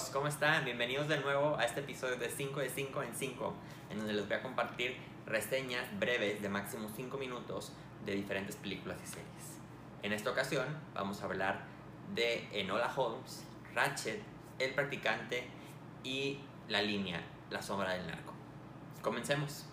amigos, ¿cómo están? Bienvenidos de nuevo a este episodio de 5 de 5 en 5, en donde les voy a compartir reseñas breves de máximo 5 minutos de diferentes películas y series. En esta ocasión vamos a hablar de Enola Holmes, Ratchet, El Practicante y La Línea, La Sombra del Narco. Comencemos.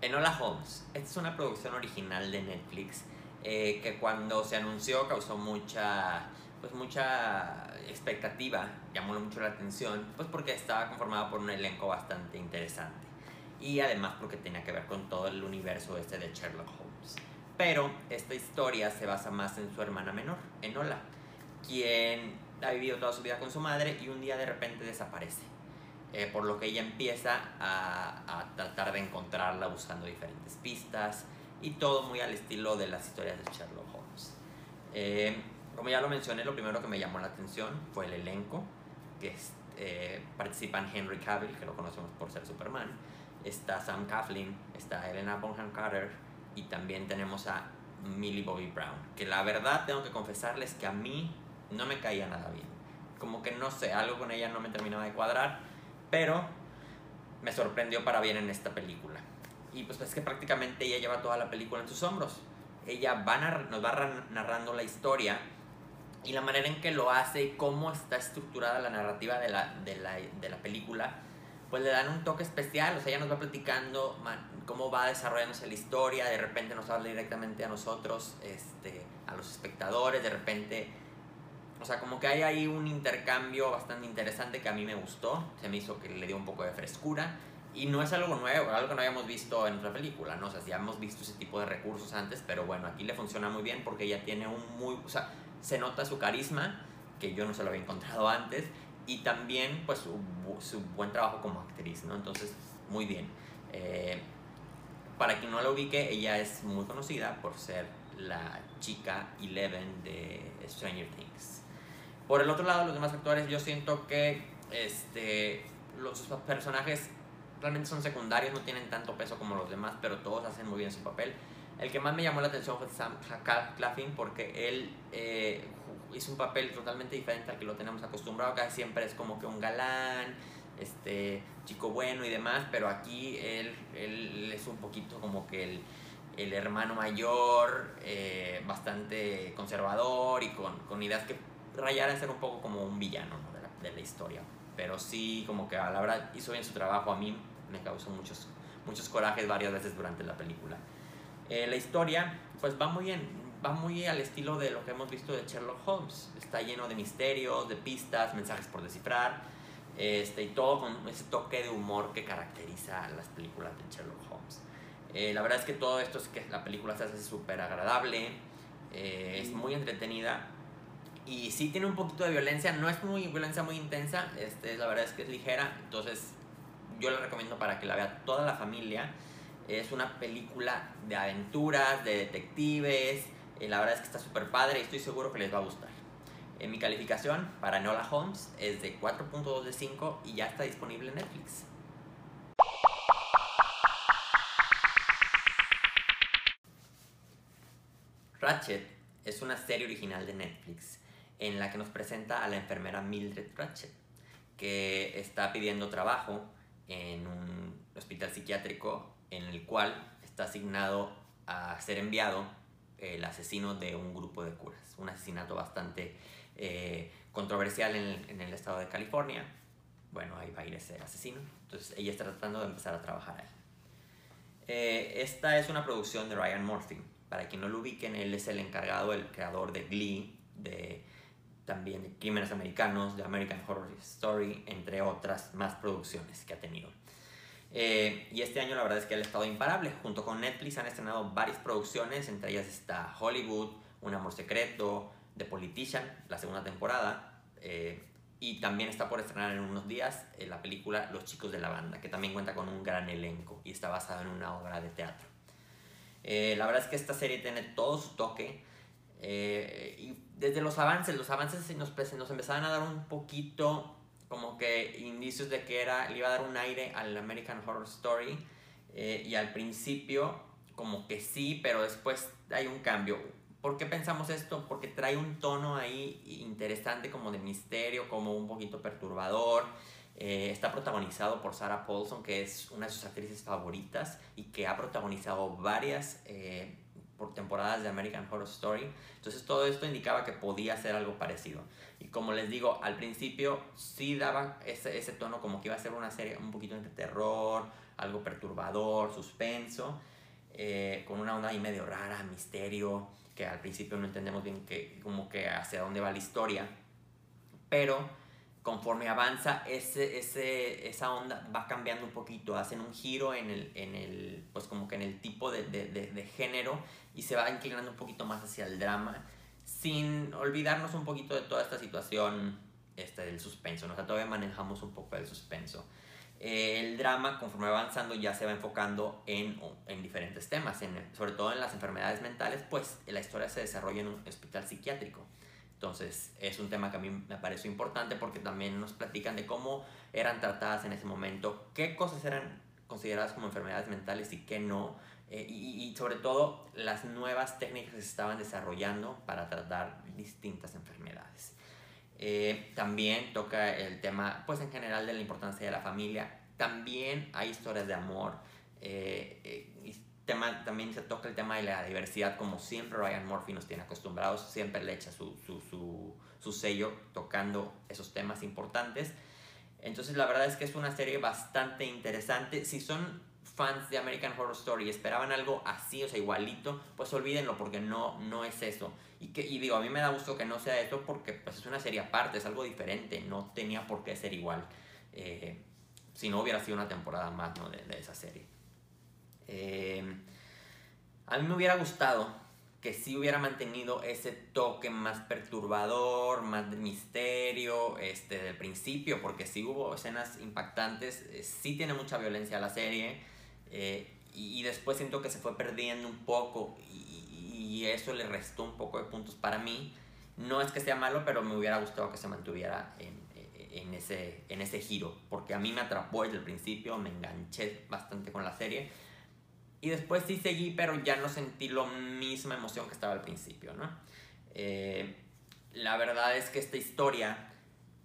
Enola Holmes, esta es una producción original de Netflix eh, que cuando se anunció causó mucha, pues mucha expectativa, llamó mucho la atención, pues porque estaba conformada por un elenco bastante interesante y además porque tenía que ver con todo el universo este de Sherlock Holmes. Pero esta historia se basa más en su hermana menor, Enola, quien ha vivido toda su vida con su madre y un día de repente desaparece. Eh, por lo que ella empieza a, a tratar de encontrarla buscando diferentes pistas, y todo muy al estilo de las historias de Sherlock Holmes. Eh, como ya lo mencioné, lo primero que me llamó la atención fue el elenco, que eh, participan Henry Cavill, que lo conocemos por ser Superman, está Sam Coughlin, está Helena Bonham Carter y también tenemos a Millie Bobby Brown, que la verdad tengo que confesarles que a mí no me caía nada bien. Como que no sé, algo con ella no me terminaba de cuadrar, pero me sorprendió para bien en esta película. Y pues es que prácticamente ella lleva toda la película en sus hombros. Ella va nos va narrando la historia y la manera en que lo hace y cómo está estructurada la narrativa de la, de la, de la película, pues le dan un toque especial. O sea, ella nos va platicando cómo va desarrollándose la historia, de repente nos habla directamente a nosotros, este, a los espectadores, de repente... O sea, como que hay ahí un intercambio bastante interesante que a mí me gustó, se me hizo que le dio un poco de frescura y no es algo nuevo, algo que no habíamos visto en otra película, ¿no? O sea, ya hemos visto ese tipo de recursos antes, pero bueno, aquí le funciona muy bien porque ella tiene un muy... O sea, se nota su carisma, que yo no se lo había encontrado antes, y también, pues, su, su buen trabajo como actriz, ¿no? Entonces, muy bien. Eh, para quien no la ubique, ella es muy conocida por ser la chica Eleven de Stranger Things. Por el otro lado, los demás actores, yo siento que este, los personajes realmente son secundarios, no tienen tanto peso como los demás, pero todos hacen muy bien su papel. El que más me llamó la atención fue Sam Claflin porque él eh, hizo un papel totalmente diferente al que lo tenemos acostumbrado. Casi siempre es como que un galán, este chico bueno y demás, pero aquí él, él es un poquito como que el, el hermano mayor, eh, bastante conservador y con, con, ideas que rayaran ser un poco como un villano de, la, de la historia. Pero sí, como que a la verdad hizo bien su trabajo. A mí me causó muchos, muchos corajes varias veces durante la película. Eh, la historia, pues va muy, bien, va muy al estilo de lo que hemos visto de Sherlock Holmes. Está lleno de misterios, de pistas, mensajes por descifrar, este, y todo con ese toque de humor que caracteriza las películas de Sherlock Holmes. Eh, la verdad es que todo esto es que la película se hace súper agradable, eh, es muy entretenida y sí tiene un poquito de violencia, no es muy violencia muy intensa, este, la verdad es que es ligera, entonces yo la recomiendo para que la vea toda la familia. Es una película de aventuras, de detectives. Eh, la verdad es que está súper padre y estoy seguro que les va a gustar. Eh, mi calificación para Nola Holmes es de 4.2 de 5 y ya está disponible en Netflix. Ratchet es una serie original de Netflix en la que nos presenta a la enfermera Mildred Ratchet, que está pidiendo trabajo en un hospital psiquiátrico en el cual está asignado a ser enviado el asesino de un grupo de curas. Un asesinato bastante eh, controversial en el, estado de California. Bueno, ahí va a ir ese asesino. Entonces ella está tratando de empezar a trabajar ahí. Eh, esta es una producción de Ryan Murphy. Para quien no lo ubiquen, él es el encargado, el creador de Glee, de también de Crímenes Americanos, de American Horror Story, entre otras más producciones que ha tenido. Eh, y este año la verdad es que ha estado imparable. Junto con Netflix han estrenado varias producciones, entre ellas está Hollywood, Un Amor Secreto, The Politician, la segunda temporada. Eh, y también está por estrenar en unos días eh, la película Los Chicos de la Banda, que también cuenta con un gran elenco y está basada en una obra de teatro. la verdad es que esta serie tiene todo su toque eh, y desde los avances, los avances nos, nos empezaban a dar un poquito como que indicios de que era, le iba a dar un aire al American Horror Story. Eh, y al principio como que sí, pero después hay un cambio. ¿Por qué pensamos esto? Porque trae un tono ahí interesante como de misterio, como un poquito perturbador. Eh, está protagonizado por Sarah Paulson, que es una de sus actrices favoritas y que ha protagonizado varias por temporadas de American Horror Story. Entonces todo esto indicaba que podía ser algo parecido. Y como les digo, al principio sí daba ese, ese tono como que iba a ser una serie un poquito entre terror, algo perturbador, suspenso, eh, con una onda ahí medio rara, misterio que al principio no entendemos bien que, como que hacia dónde va la historia, pero conforme avanza ese, ese, esa onda va cambiando un poquito, hacen un giro en el, en el pues como que en el tipo de, de, de, género y se va inclinando un poquito más hacia el drama, sin olvidarnos un poquito de toda esta situación este, del suspenso, ¿no? o todavía manejamos un poco el suspenso. Eh, el drama, conforme va avanzando, ya se va enfocando en, en diferentes temas, en, sobre todo en las enfermedades mentales, pues la historia se desarrolla en un hospital psiquiátrico. Entonces es un tema que a mí me parece importante porque también nos platican de cómo eran tratadas en ese momento, qué cosas eran consideradas como enfermedades mentales y qué no, eh, y, sobre todo las nuevas técnicas que se estaban desarrollando para tratar distintas enfermedades. Eh, también toca el tema, pues en general, de la importancia de la familia. También hay historias de amor. Eh, también se toca el tema de la diversidad, como siempre Ryan Murphy nos tiene acostumbrados. Siempre le echa su, su, su, sello tocando esos temas importantes. Entonces la verdad es que es una serie bastante interesante. Si son fans de American Horror Story esperaban algo así, o sea, igualito, pues olvídenlo porque no, no es eso. Y, que, y digo, a mí me da gusto que no sea esto porque pues, es una serie aparte, es algo diferente, no tenía por qué ser igual. Eh, si no hubiera sido una temporada más ¿no? de, esa serie. Eh, a mí me hubiera gustado que sí hubiera mantenido ese toque más perturbador, más de misterio, este, del principio, porque sí hubo escenas impactantes, eh, sí tiene mucha violencia la serie, eh, y, y, después siento que se fue perdiendo un poco, y, y, eso le restó un poco de puntos para mí. No es que sea malo, pero me hubiera gustado que se mantuviera en, en, ese, en ese giro, porque a mí me atrapó desde el principio, me enganché bastante con la serie y después sí seguí, pero ya no sentí la misma emoción que estaba al principio, ¿no? Eh, la verdad es que esta historia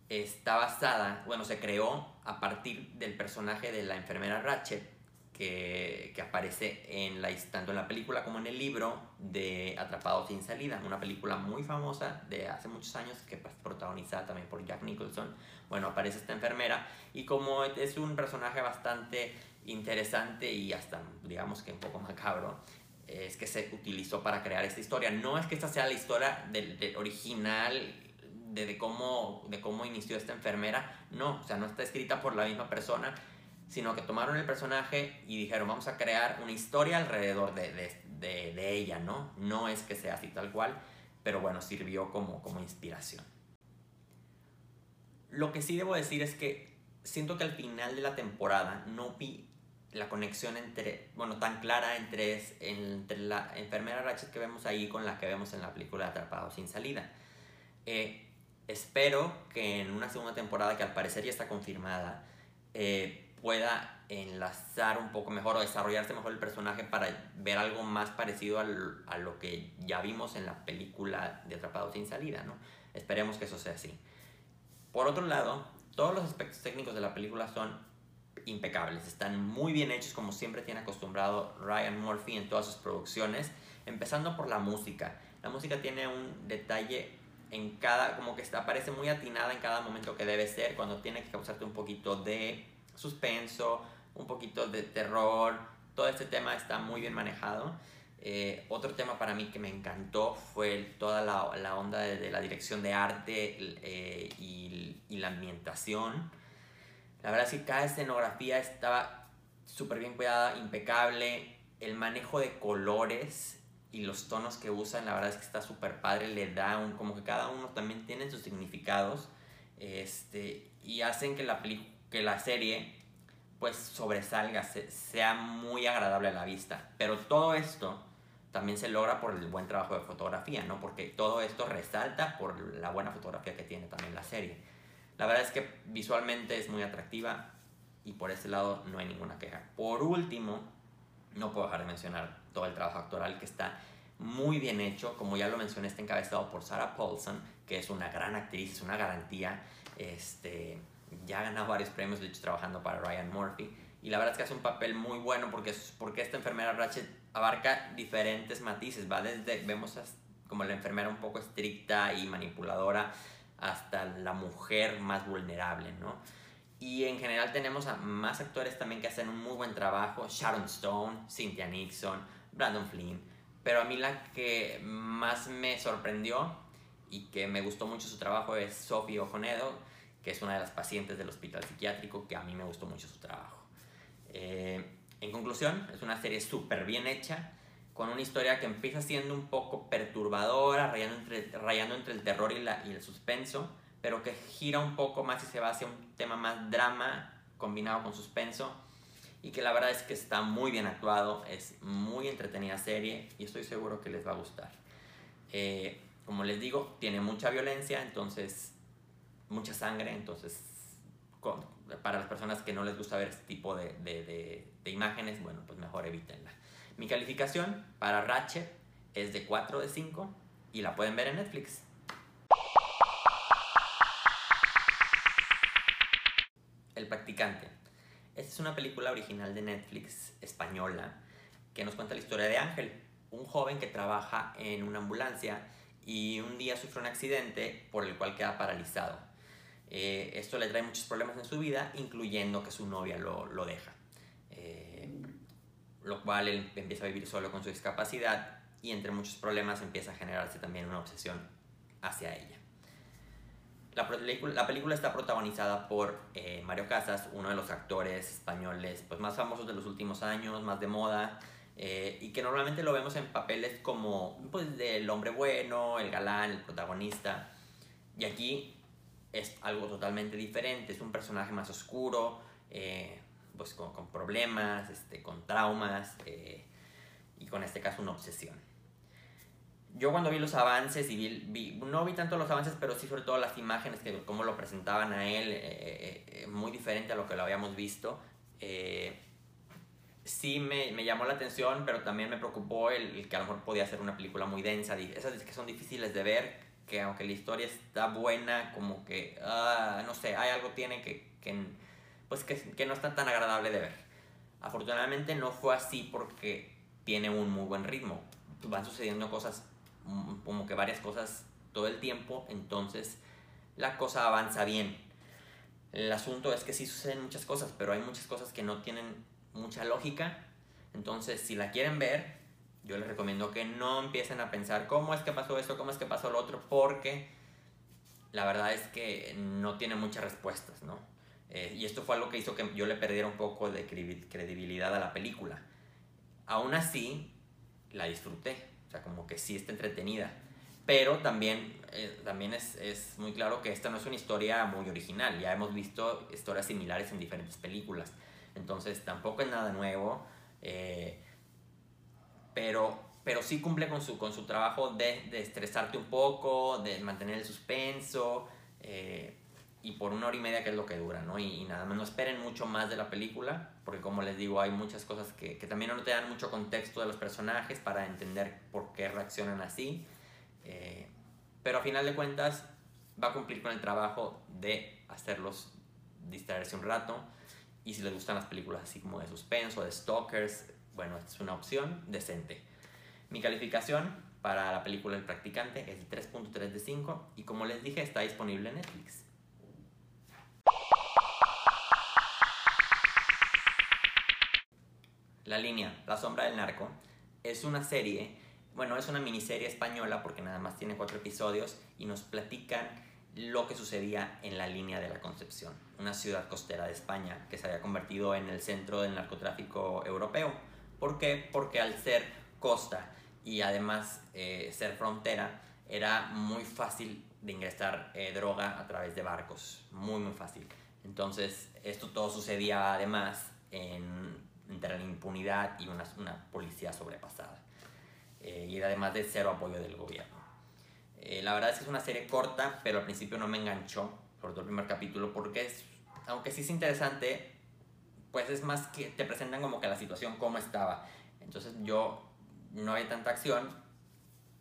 está basada, bueno, se creó a partir del personaje de la enfermera Ratchet, que, que, aparece en la, tanto en la película como en el libro de Atrapado sin salida, una película muy famosa de hace muchos años que es protagonizada también por Jack Nicholson. Bueno, aparece esta enfermera y como es un personaje bastante interesante y hasta digamos que un poco macabro, es que se utilizó para crear esta historia. No es que esta sea la historia del, original de, de, cómo, de cómo inició esta enfermera, no, o sea, no está escrita por la misma persona, sino que tomaron el personaje y dijeron, vamos a crear una historia alrededor de, de, de, de ella, ¿no? No es que sea así tal cual, pero bueno, sirvió como, como inspiración. Lo que sí debo decir es que siento que al final de la temporada no vi la conexión entre, bueno, tan clara entre, entre la enfermera Ratchet que vemos ahí con la que vemos en la película Atrapado sin salida. Eh, espero que en una segunda temporada que al parecer ya está confirmada, eh, pueda enlazar un poco mejor o desarrollarse mejor el personaje para ver algo más parecido a lo que ya vimos en la película de Atrapado sin salida, ¿no? Esperemos que eso sea así. Por otro lado, todos los aspectos técnicos de la película son impecables, están muy bien hechos como siempre tiene acostumbrado Ryan Murphy en todas sus producciones, empezando por la música. La música tiene un detalle en cada, como que está, parece muy atinada en cada momento que debe ser, cuando tiene que causarte un poquito de suspenso, un poquito de terror, todo este tema está muy bien manejado. Eh, otro tema para mí que me encantó fue toda la, la onda de, la dirección de arte eh, y, la ambientación. La verdad es que cada escenografía estaba súper bien cuidada, impecable. El manejo de colores y los tonos que usan, la verdad es que está súper padre. Le da un, como que cada uno también tiene sus significados. Este, y hacen que la que la serie pues sobresalga, sea muy agradable a la vista. Pero todo esto también se logra por el buen trabajo de fotografía, ¿no? Porque todo esto resalta por la buena fotografía que tiene también la serie. La verdad es que visualmente es muy atractiva y por ese lado no hay ninguna queja. Por último, no puedo dejar de mencionar todo el trabajo actoral que está muy bien hecho, como ya lo mencioné, está encabezado por Sarah Paulson, que es una gran actriz, es una garantía, este, ya ha ganado varios premios, de hecho trabajando para Ryan Murphy, y la verdad es que hace un papel muy bueno porque, porque esta enfermera Ratchet abarca diferentes matices, va desde, vemos como la enfermera un poco estricta y manipuladora, hasta la mujer más vulnerable, ¿no? Y en general tenemos a más actores también que hacen un muy buen trabajo, Sharon Stone, Cynthia Nixon, Brandon Flynn, pero a mí la que más me sorprendió y que me gustó mucho su trabajo es Sophie Ojonedo, que es una de las pacientes del hospital psiquiátrico, que a mí me gustó mucho su trabajo. Eh, en conclusión, es una serie súper bien hecha, con una historia que empieza siendo un poco perturbadora, rayando entre, rayando entre el terror y, la, y el suspenso, pero que gira un poco más y se va hacia un tema más drama combinado con suspenso y que la verdad es que está muy bien actuado, es muy entretenida serie y estoy seguro que les va a gustar. Eh, como les digo, tiene mucha violencia, entonces mucha sangre, entonces para las personas que no les gusta ver este tipo de, de, de imágenes, bueno, pues mejor evítenla. Mi calificación para Ratchet es de 4 de 5 y la pueden ver en Netflix. El practicante. Esta es una película original de Netflix española que nos cuenta la historia de Ángel, un joven que trabaja en una ambulancia y un día sufre un accidente por el cual queda paralizado. Eh, esto le trae muchos problemas en su vida, incluyendo que su novia lo, lo deja lo cual él empieza a vivir solo con su discapacidad y entre muchos problemas empieza a generarse también una obsesión hacia ella. La, la película está protagonizada por eh, Mario Casas, uno de los actores españoles pues, más famosos de los últimos años, más de moda, eh, y que normalmente lo vemos en papeles como pues, del hombre bueno, el galán, el protagonista. Y aquí es algo totalmente diferente, es un personaje más oscuro, eh, pues, con, con problemas, este, con traumas eh, y con este caso una obsesión. Yo cuando vi los avances y vi, no vi tanto los avances, pero sí sobre todo las imágenes, que cómo lo presentaban a él, eh, eh, muy diferente a lo que lo habíamos visto, sí me, me, llamó la atención, pero también me preocupó el, que a lo mejor podía ser una película muy densa, esas que son difíciles de ver, que aunque la historia está buena, como que, ah, no sé, hay algo tiene que, que pues que, no está tan agradable de ver. Afortunadamente no fue así porque tiene un muy buen ritmo. Van sucediendo cosas, mm, como que varias cosas todo el tiempo, entonces la cosa avanza bien. El asunto es que sí suceden muchas cosas, pero hay muchas cosas que no tienen mucha lógica. Entonces, si la quieren ver, yo les recomiendo que no empiecen a pensar cómo es que pasó esto, cómo es que pasó lo otro, porque la verdad es que no tiene muchas respuestas, ¿no? Eh, y esto fue algo que hizo que yo le perdiera un poco de credibilidad a la película. Aún así, la disfruté. O sea, como que sí está entretenida. Pero también, eh, también es, es, muy claro que esta no es una historia muy original. Ya hemos visto historias similares en diferentes películas. Entonces tampoco es nada nuevo. Eh, pero, pero sí cumple con su, con su trabajo de, de estresarte un poco, de mantener el suspenso y por una hora y media que es lo que dura, ¿no? Y, nada más no esperen mucho más de la película, porque como les digo, hay muchas cosas que, que también no te dan mucho contexto de los personajes para entender por qué reaccionan así. Eh, pero a final de cuentas va a cumplir con el trabajo de hacerlos distraerse un rato. Y si les gustan las películas así como de suspenso, de stalkers, bueno, es una opción decente. Mi calificación para la película El Practicante es 3.3 de 5 y como les dije está disponible en Netflix. La línea, La sombra del narco, es una serie, bueno, es una miniserie española porque nada más tiene cuatro episodios y nos platican lo que sucedía en la línea de la Concepción, una ciudad costera de España que se había convertido en el centro del narcotráfico europeo. ¿Por qué? Porque al ser costa y además eh, ser frontera, era muy fácil de ingresar eh, droga a través de barcos, muy muy fácil. Entonces, esto todo sucedía además en entre la impunidad y una, una policía sobrepasada. Eh, y además de cero apoyo del gobierno. Eh, la verdad es que es una serie corta, pero al principio no me enganchó, sobre todo el primer capítulo, porque es, aunque sí es interesante, pues es más que te presentan como que la situación como estaba. Entonces yo no había tanta acción,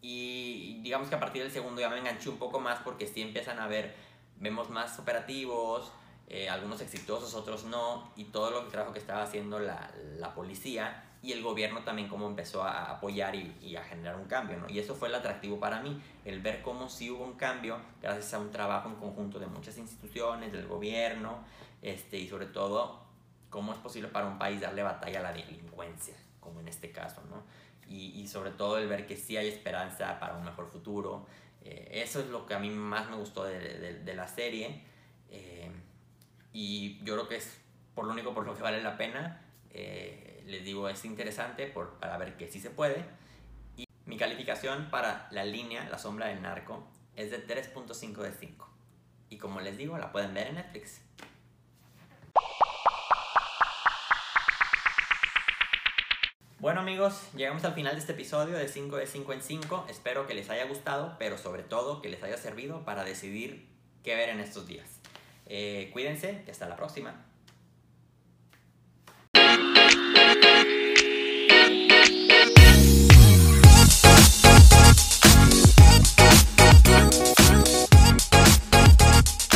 y digamos que a partir del segundo ya me enganché un poco más porque sí empiezan a ver, vemos más operativos, eh, algunos exitosos, otros no, y todo lo que trabajo que estaba haciendo la, la policía y el gobierno también cómo empezó a apoyar y, y, a generar un cambio, ¿no? Y eso fue el atractivo para mí, el ver cómo sí hubo un cambio gracias a un trabajo en conjunto de muchas instituciones, del gobierno, este, y sobre todo cómo es posible para un país darle batalla a la delincuencia, como en este caso, ¿no? Y, y sobre todo el ver que sí hay esperanza para un mejor futuro. Eh, eso es lo que a mí más me gustó de, de, de la serie. Eh, y yo creo que es por lo único por lo que vale la pena. Eh, les digo, es interesante para ver que sí se puede. Y mi calificación para la línea La Sombra del Narco es de 3.5 de 5. Y como les digo, la pueden ver en Netflix. Bueno amigos, llegamos al final de este episodio de 5 de 5 en 5. Espero que les haya gustado, pero sobre todo que les haya servido para decidir qué ver en estos días. Eh, cuídense y hasta la próxima.